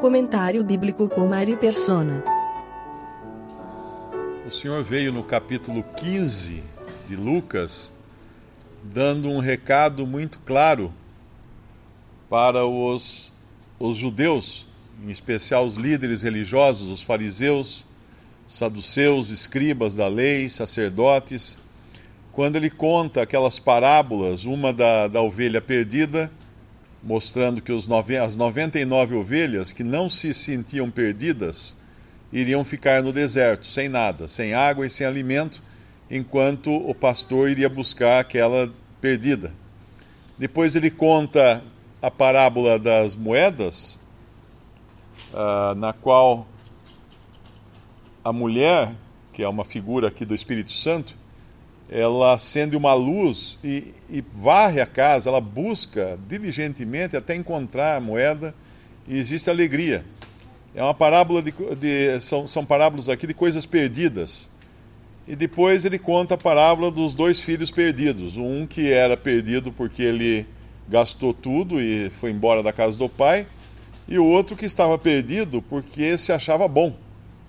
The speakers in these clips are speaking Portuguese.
Comentário bíblico com Mário Persona. O Senhor veio no capítulo 15 de Lucas dando um recado muito claro para os, os judeus, em especial os líderes religiosos, os fariseus, saduceus, escribas da lei, sacerdotes, quando ele conta aquelas parábolas, uma da, da ovelha perdida, mostrando que os nove, as 99 ovelhas que não se sentiam perdidas iriam ficar no deserto, sem nada, sem água e sem alimento, enquanto o pastor iria buscar aquela perdida. Depois ele conta a parábola das moedas, uh, na qual a mulher, que é uma figura aqui do Espírito Santo, ela acende uma luz e, e, varre a casa, ela busca diligentemente até encontrar a moeda e existe alegria. É uma parábola de, de são, são parábolas aqui de coisas perdidas. E depois ele conta a parábola dos dois filhos perdidos. Um que era perdido porque ele gastou tudo e foi embora da casa do pai, e o outro que estava perdido porque se achava bom,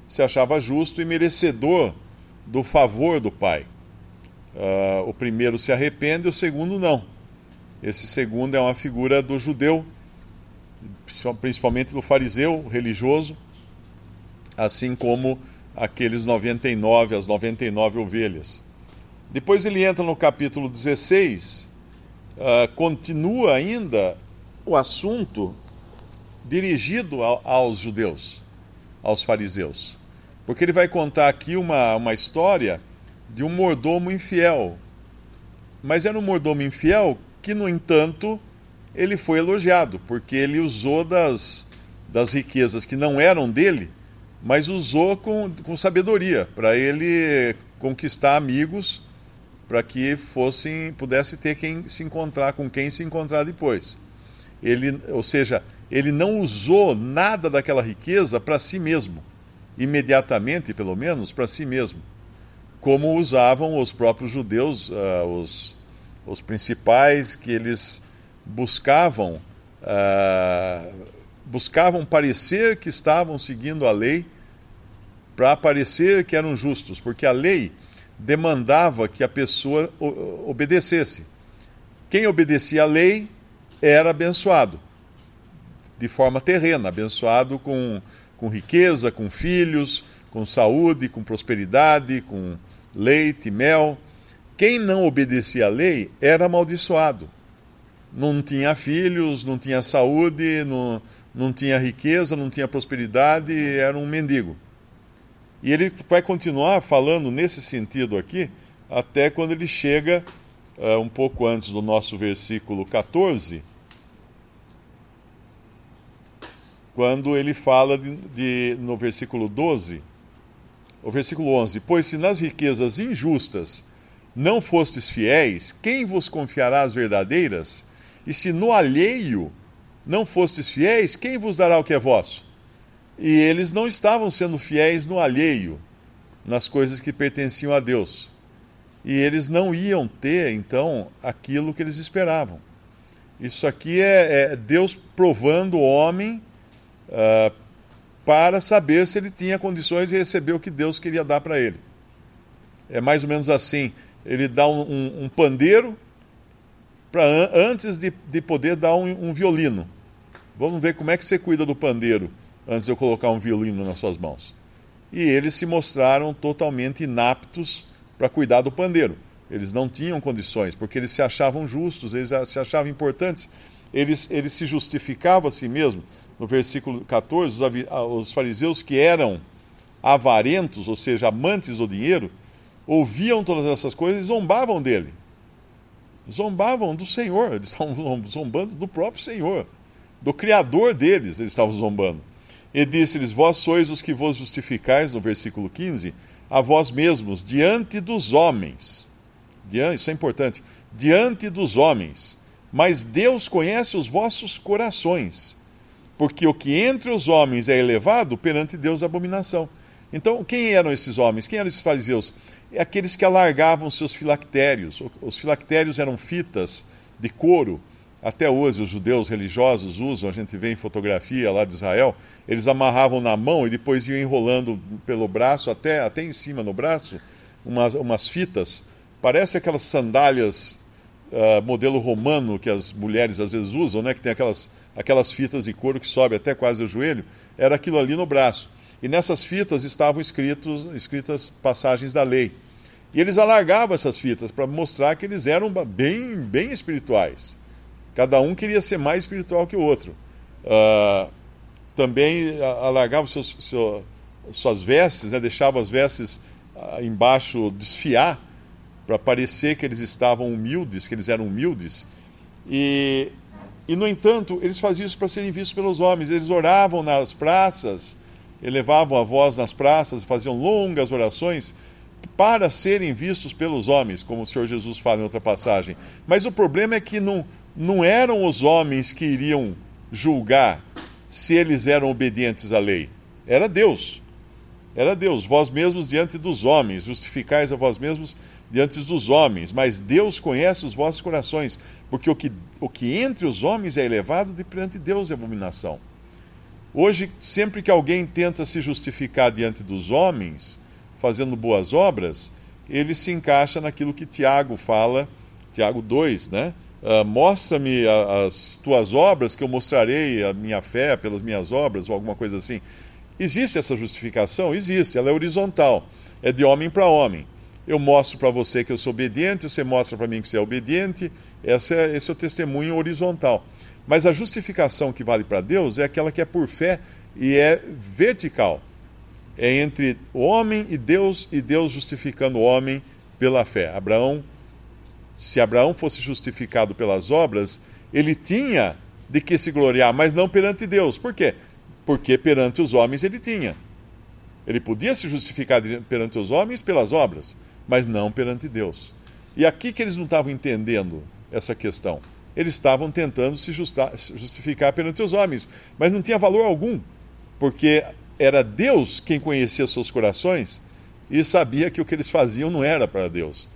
se achava justo e merecedor do favor do pai. Uh, o primeiro se arrepende, o segundo não. Esse segundo é uma figura do judeu, principalmente do fariseu religioso, assim como aqueles 99, as 99 ovelhas. Depois ele entra no capítulo 16, uh, continua ainda o assunto dirigido ao, aos judeus, aos fariseus. Porque ele vai contar aqui uma, uma história de um mordomo infiel. Mas era um mordomo infiel que, no entanto, ele foi elogiado, porque ele usou das, das riquezas que não eram dele mas usou com, com sabedoria para ele conquistar amigos para que fossem pudesse ter quem se encontrar com quem se encontrar depois. Ele, ou seja, ele não usou nada daquela riqueza para si mesmo, imediatamente, pelo menos, para si mesmo, como usavam os próprios judeus, uh, os, os principais que eles buscavam uh, buscavam parecer que estavam seguindo a lei para parecer que eram justos, porque a lei demandava que a pessoa obedecesse. Quem obedecia à lei era abençoado, de forma terrena, abençoado com, com riqueza, com filhos, com saúde, com prosperidade, com leite, mel. Quem não obedecia à lei era amaldiçoado. Não tinha filhos, não tinha saúde, não, não tinha riqueza, não tinha prosperidade, era um mendigo. E ele vai continuar falando nesse sentido aqui, até quando ele chega uh, um pouco antes do nosso versículo 14, quando ele fala de, de, no versículo 12, o versículo 11: Pois se nas riquezas injustas não fostes fiéis, quem vos confiará as verdadeiras? E se no alheio não fostes fiéis, quem vos dará o que é vosso? E eles não estavam sendo fiéis no alheio, nas coisas que pertenciam a Deus. E eles não iam ter, então, aquilo que eles esperavam. Isso aqui é, é Deus provando o homem uh, para saber se ele tinha condições de receber o que Deus queria dar para ele. É mais ou menos assim: ele dá um, um, um pandeiro para antes de, de poder dar um, um violino. Vamos ver como é que você cuida do pandeiro antes de eu colocar um violino nas suas mãos. E eles se mostraram totalmente inaptos para cuidar do pandeiro. Eles não tinham condições, porque eles se achavam justos, eles se achavam importantes, eles, eles se justificavam a si mesmos. No versículo 14, os, os fariseus que eram avarentos, ou seja, amantes do dinheiro, ouviam todas essas coisas e zombavam dele. Zombavam do Senhor, eles estavam zombando do próprio Senhor, do Criador deles, eles estavam zombando. E disse-lhes: Vós sois os que vos justificais, no versículo 15, a vós mesmos, diante dos homens. Diante, isso é importante. Diante dos homens. Mas Deus conhece os vossos corações. Porque o que entre os homens é elevado, perante Deus é abominação. Então, quem eram esses homens? Quem eram esses fariseus? É aqueles que alargavam seus filactérios. Os filactérios eram fitas de couro. Até hoje os judeus religiosos usam, a gente vê em fotografia lá de Israel, eles amarravam na mão e depois iam enrolando pelo braço, até, até em cima no braço, umas, umas fitas. Parece aquelas sandálias uh, modelo romano que as mulheres às vezes usam, né? que tem aquelas, aquelas fitas de couro que sobe até quase o joelho. Era aquilo ali no braço. E nessas fitas estavam escritos, escritas passagens da lei. E eles alargavam essas fitas para mostrar que eles eram bem, bem espirituais. Cada um queria ser mais espiritual que o outro. Uh, também alargavam seus, seu, suas vestes, né? deixavam as vestes uh, embaixo desfiar, para parecer que eles estavam humildes, que eles eram humildes. E, e no entanto, eles faziam isso para serem vistos pelos homens. Eles oravam nas praças elevavam a voz nas praças, faziam longas orações para serem vistos pelos homens, como o Senhor Jesus fala em outra passagem. Mas o problema é que não, não eram os homens que iriam julgar se eles eram obedientes à lei. Era Deus. Era Deus, vós mesmos diante dos homens, justificais a vós mesmos diante dos homens, mas Deus conhece os vossos corações, porque o que, o que entre os homens é elevado, de perante Deus é abominação. Hoje, sempre que alguém tenta se justificar diante dos homens, fazendo boas obras, ele se encaixa naquilo que Tiago fala, Tiago 2, né? Uh, Mostra-me as tuas obras, que eu mostrarei a minha fé pelas minhas obras, ou alguma coisa assim. Existe essa justificação? Existe, ela é horizontal, é de homem para homem. Eu mostro para você que eu sou obediente, você mostra para mim que você é obediente, esse é, esse é o testemunho horizontal. Mas a justificação que vale para Deus é aquela que é por fé e é vertical. É entre o homem e Deus, e Deus justificando o homem pela fé. Abraão, se Abraão fosse justificado pelas obras, ele tinha de que se gloriar, mas não perante Deus. Por quê? Porque perante os homens ele tinha. Ele podia se justificar perante os homens pelas obras, mas não perante Deus. E aqui que eles não estavam entendendo essa questão eles estavam tentando se justificar perante os homens, mas não tinha valor algum, porque era Deus quem conhecia seus corações e sabia que o que eles faziam não era para Deus,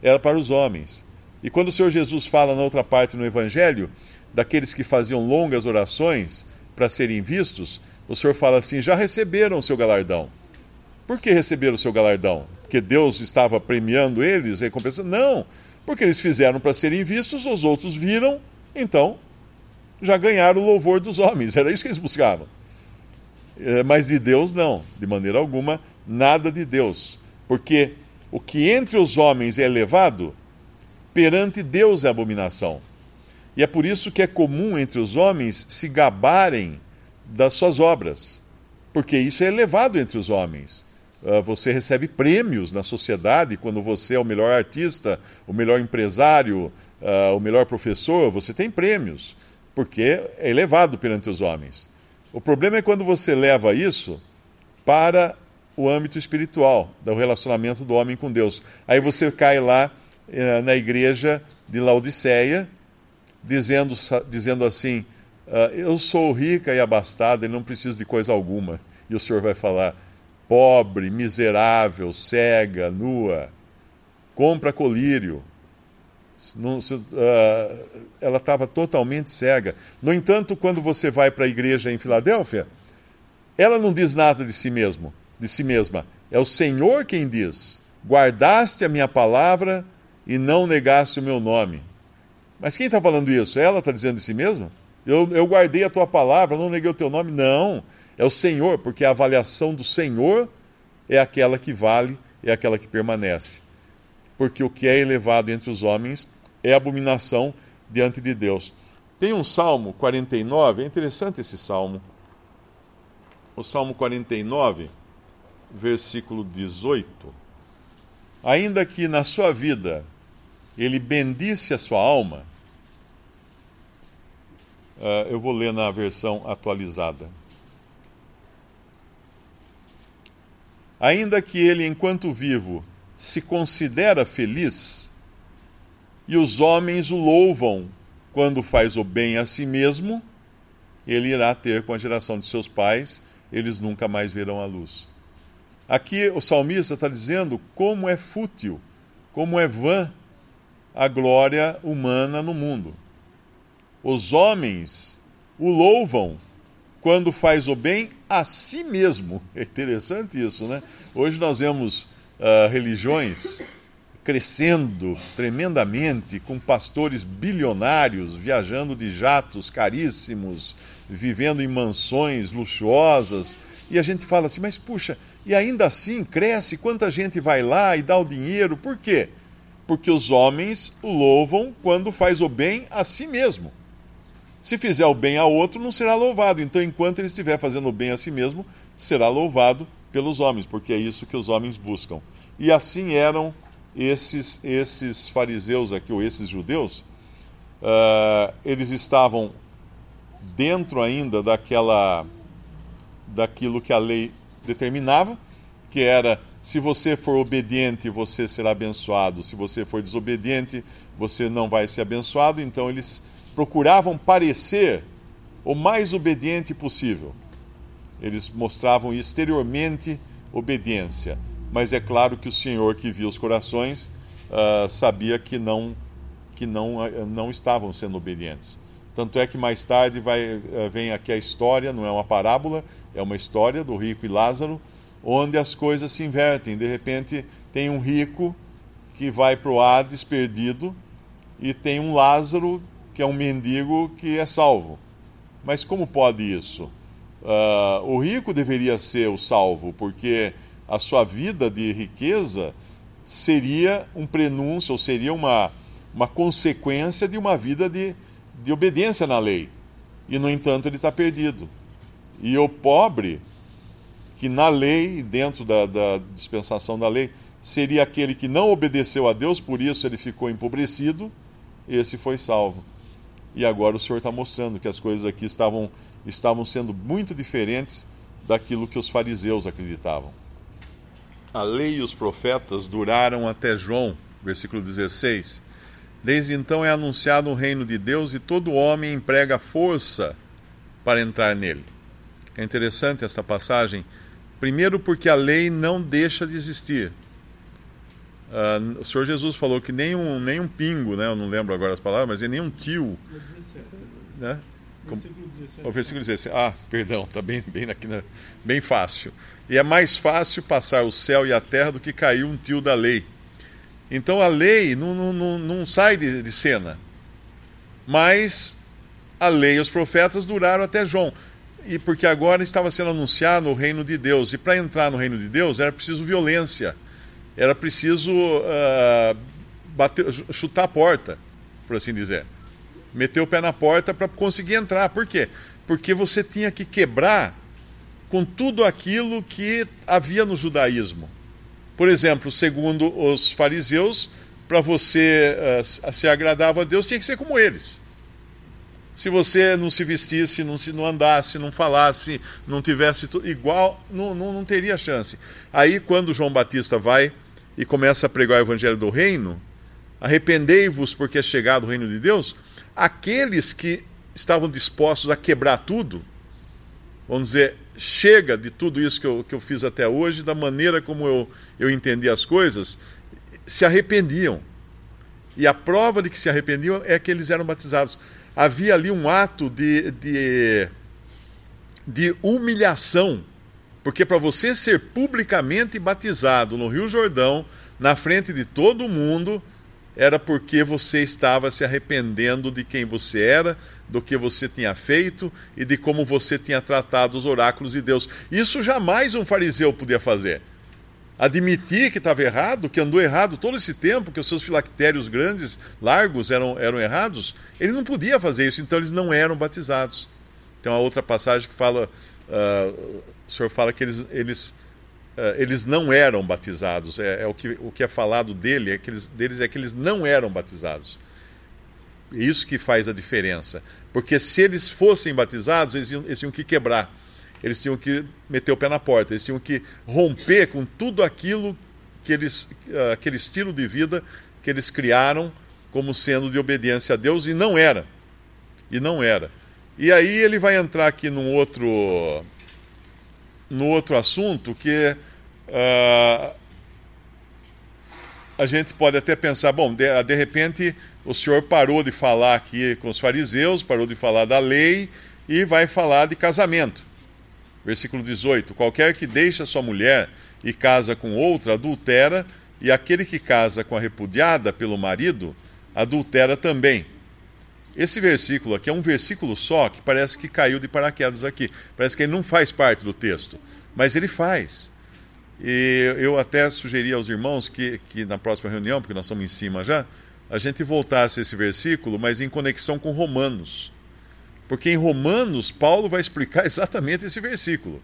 era para os homens. E quando o Senhor Jesus fala na outra parte no Evangelho, daqueles que faziam longas orações para serem vistos, o Senhor fala assim: já receberam o seu galardão. Por que receberam o seu galardão? Porque Deus estava premiando eles, recompensando? Não! Porque eles fizeram para serem vistos, os outros viram, então já ganharam o louvor dos homens. Era isso que eles buscavam. É, mas de Deus não, de maneira alguma, nada de Deus. Porque o que entre os homens é elevado, perante Deus é abominação. E é por isso que é comum entre os homens se gabarem das suas obras, porque isso é elevado entre os homens. Ah, você recebe prêmios na sociedade quando você é o melhor artista, o melhor empresário, uh, o melhor professor, você tem prêmios, porque é elevado perante os homens. O problema é quando você leva isso para o âmbito espiritual, do relacionamento do homem com Deus. Aí você cai lá uh, na igreja de Laodiceia, dizendo, dizendo assim: uh, Eu sou rica e abastada e não preciso de coisa alguma. E o Senhor vai falar pobre, miserável, cega, nua, compra colírio. Não, uh, ela estava totalmente cega. No entanto, quando você vai para a igreja em Filadélfia, ela não diz nada de si mesmo, de si mesma. É o Senhor quem diz: guardaste a minha palavra e não negaste o meu nome. Mas quem está falando isso? Ela está dizendo de si mesma? Eu, eu guardei a tua palavra, não neguei o teu nome? Não. É o Senhor, porque a avaliação do Senhor é aquela que vale, é aquela que permanece. Porque o que é elevado entre os homens é abominação diante de Deus. Tem um Salmo 49, é interessante esse salmo. O Salmo 49, versículo 18. Ainda que na sua vida ele bendisse a sua alma. Uh, eu vou ler na versão atualizada. Ainda que ele, enquanto vivo, se considera feliz, e os homens o louvam quando faz o bem a si mesmo, ele irá ter com a geração de seus pais, eles nunca mais verão a luz. Aqui o salmista está dizendo como é fútil, como é vã a glória humana no mundo. Os homens o louvam quando faz o bem a si mesmo. É interessante isso, né? Hoje nós vemos uh, religiões crescendo tremendamente, com pastores bilionários viajando de jatos caríssimos, vivendo em mansões luxuosas. E a gente fala assim, mas puxa, e ainda assim cresce, quanta gente vai lá e dá o dinheiro, por quê? Porque os homens louvam quando faz o bem a si mesmo. Se fizer o bem a outro, não será louvado. Então, enquanto ele estiver fazendo o bem a si mesmo, será louvado pelos homens, porque é isso que os homens buscam. E assim eram esses, esses fariseus aqui, ou esses judeus. Uh, eles estavam dentro ainda daquela daquilo que a lei determinava, que era se você for obediente, você será abençoado, se você for desobediente, você não vai ser abençoado. Então eles procuravam parecer o mais obediente possível. Eles mostravam exteriormente obediência, mas é claro que o Senhor que viu os corações uh, sabia que não que não, uh, não estavam sendo obedientes. Tanto é que mais tarde vai, uh, vem aqui a história, não é uma parábola, é uma história do rico e Lázaro, onde as coisas se invertem. De repente tem um rico que vai para o Hades perdido e tem um Lázaro que é um mendigo que é salvo. Mas como pode isso? Uh, o rico deveria ser o salvo, porque a sua vida de riqueza seria um prenúncio, ou seria uma, uma consequência de uma vida de, de obediência na lei. E, no entanto, ele está perdido. E o pobre, que na lei, dentro da, da dispensação da lei, seria aquele que não obedeceu a Deus, por isso ele ficou empobrecido, esse foi salvo. E agora o Senhor está mostrando que as coisas aqui estavam, estavam sendo muito diferentes daquilo que os fariseus acreditavam. A lei e os profetas duraram até João, versículo 16. Desde então é anunciado o reino de Deus e todo homem emprega força para entrar nele. É interessante esta passagem, primeiro porque a lei não deixa de existir. Uh, o Senhor Jesus falou que nem um, nem um pingo, né? eu não lembro agora as palavras, mas é nem um tio. 17. Né? Versículo 17. O versículo 17. Ah, perdão, está bem, bem, aqui na, bem fácil. E é mais fácil passar o céu e a terra do que cair um tio da lei. Então a lei não, não, não, não sai de, de cena. Mas a lei e os profetas duraram até João. E porque agora estava sendo anunciado o reino de Deus. E para entrar no reino de Deus era preciso violência era preciso uh, bater, chutar a porta, por assim dizer. Meter o pé na porta para conseguir entrar. Por quê? Porque você tinha que quebrar com tudo aquilo que havia no judaísmo. Por exemplo, segundo os fariseus, para você uh, se agradava a Deus, tinha que ser como eles. Se você não se vestisse, não, se, não andasse, não falasse, não tivesse tudo igual, não, não, não teria chance. Aí, quando João Batista vai e começa a pregar o evangelho do reino, arrependei-vos porque é chegado o reino de Deus, aqueles que estavam dispostos a quebrar tudo, vamos dizer, chega de tudo isso que eu, que eu fiz até hoje, da maneira como eu, eu entendi as coisas, se arrependiam. E a prova de que se arrependiam é que eles eram batizados havia ali um ato de, de, de humilhação, porque para você ser publicamente batizado no Rio Jordão, na frente de todo mundo, era porque você estava se arrependendo de quem você era, do que você tinha feito e de como você tinha tratado os oráculos de Deus. Isso jamais um fariseu podia fazer admitir que estava errado, que andou errado todo esse tempo, que os seus filactérios grandes, largos, eram, eram errados, ele não podia fazer isso, então eles não eram batizados. Tem uma outra passagem que fala, uh, o senhor fala que eles, eles eles não eram batizados. É, é, o, que, o que é falado dele, é que eles, deles é que eles não eram batizados. Isso que faz a diferença. Porque se eles fossem batizados, eles tinham que quebrar. Eles tinham que meter o pé na porta. Eles tinham que romper com tudo aquilo que eles, aquele estilo de vida que eles criaram como sendo de obediência a Deus e não era. E não era. E aí ele vai entrar aqui num outro, no outro assunto que uh, a gente pode até pensar, bom, de, de repente o senhor parou de falar aqui com os fariseus, parou de falar da lei e vai falar de casamento. Versículo 18: Qualquer que deixa sua mulher e casa com outra adultera, e aquele que casa com a repudiada pelo marido adultera também. Esse versículo aqui é um versículo só que parece que caiu de paraquedas aqui. Parece que ele não faz parte do texto, mas ele faz. E eu até sugeri aos irmãos que, que na próxima reunião, porque nós estamos em cima já, a gente voltasse esse versículo, mas em conexão com Romanos. Porque em Romanos, Paulo vai explicar exatamente esse versículo.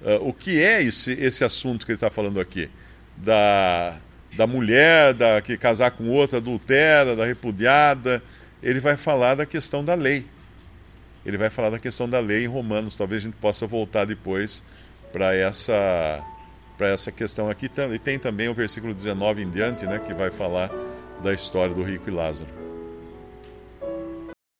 Uh, o que é esse, esse assunto que ele está falando aqui? Da, da mulher da, que casar com outra adultera, da repudiada. Ele vai falar da questão da lei. Ele vai falar da questão da lei em Romanos. Talvez a gente possa voltar depois para essa para essa questão aqui. E tem também o versículo 19 em diante, né, que vai falar da história do rico e Lázaro.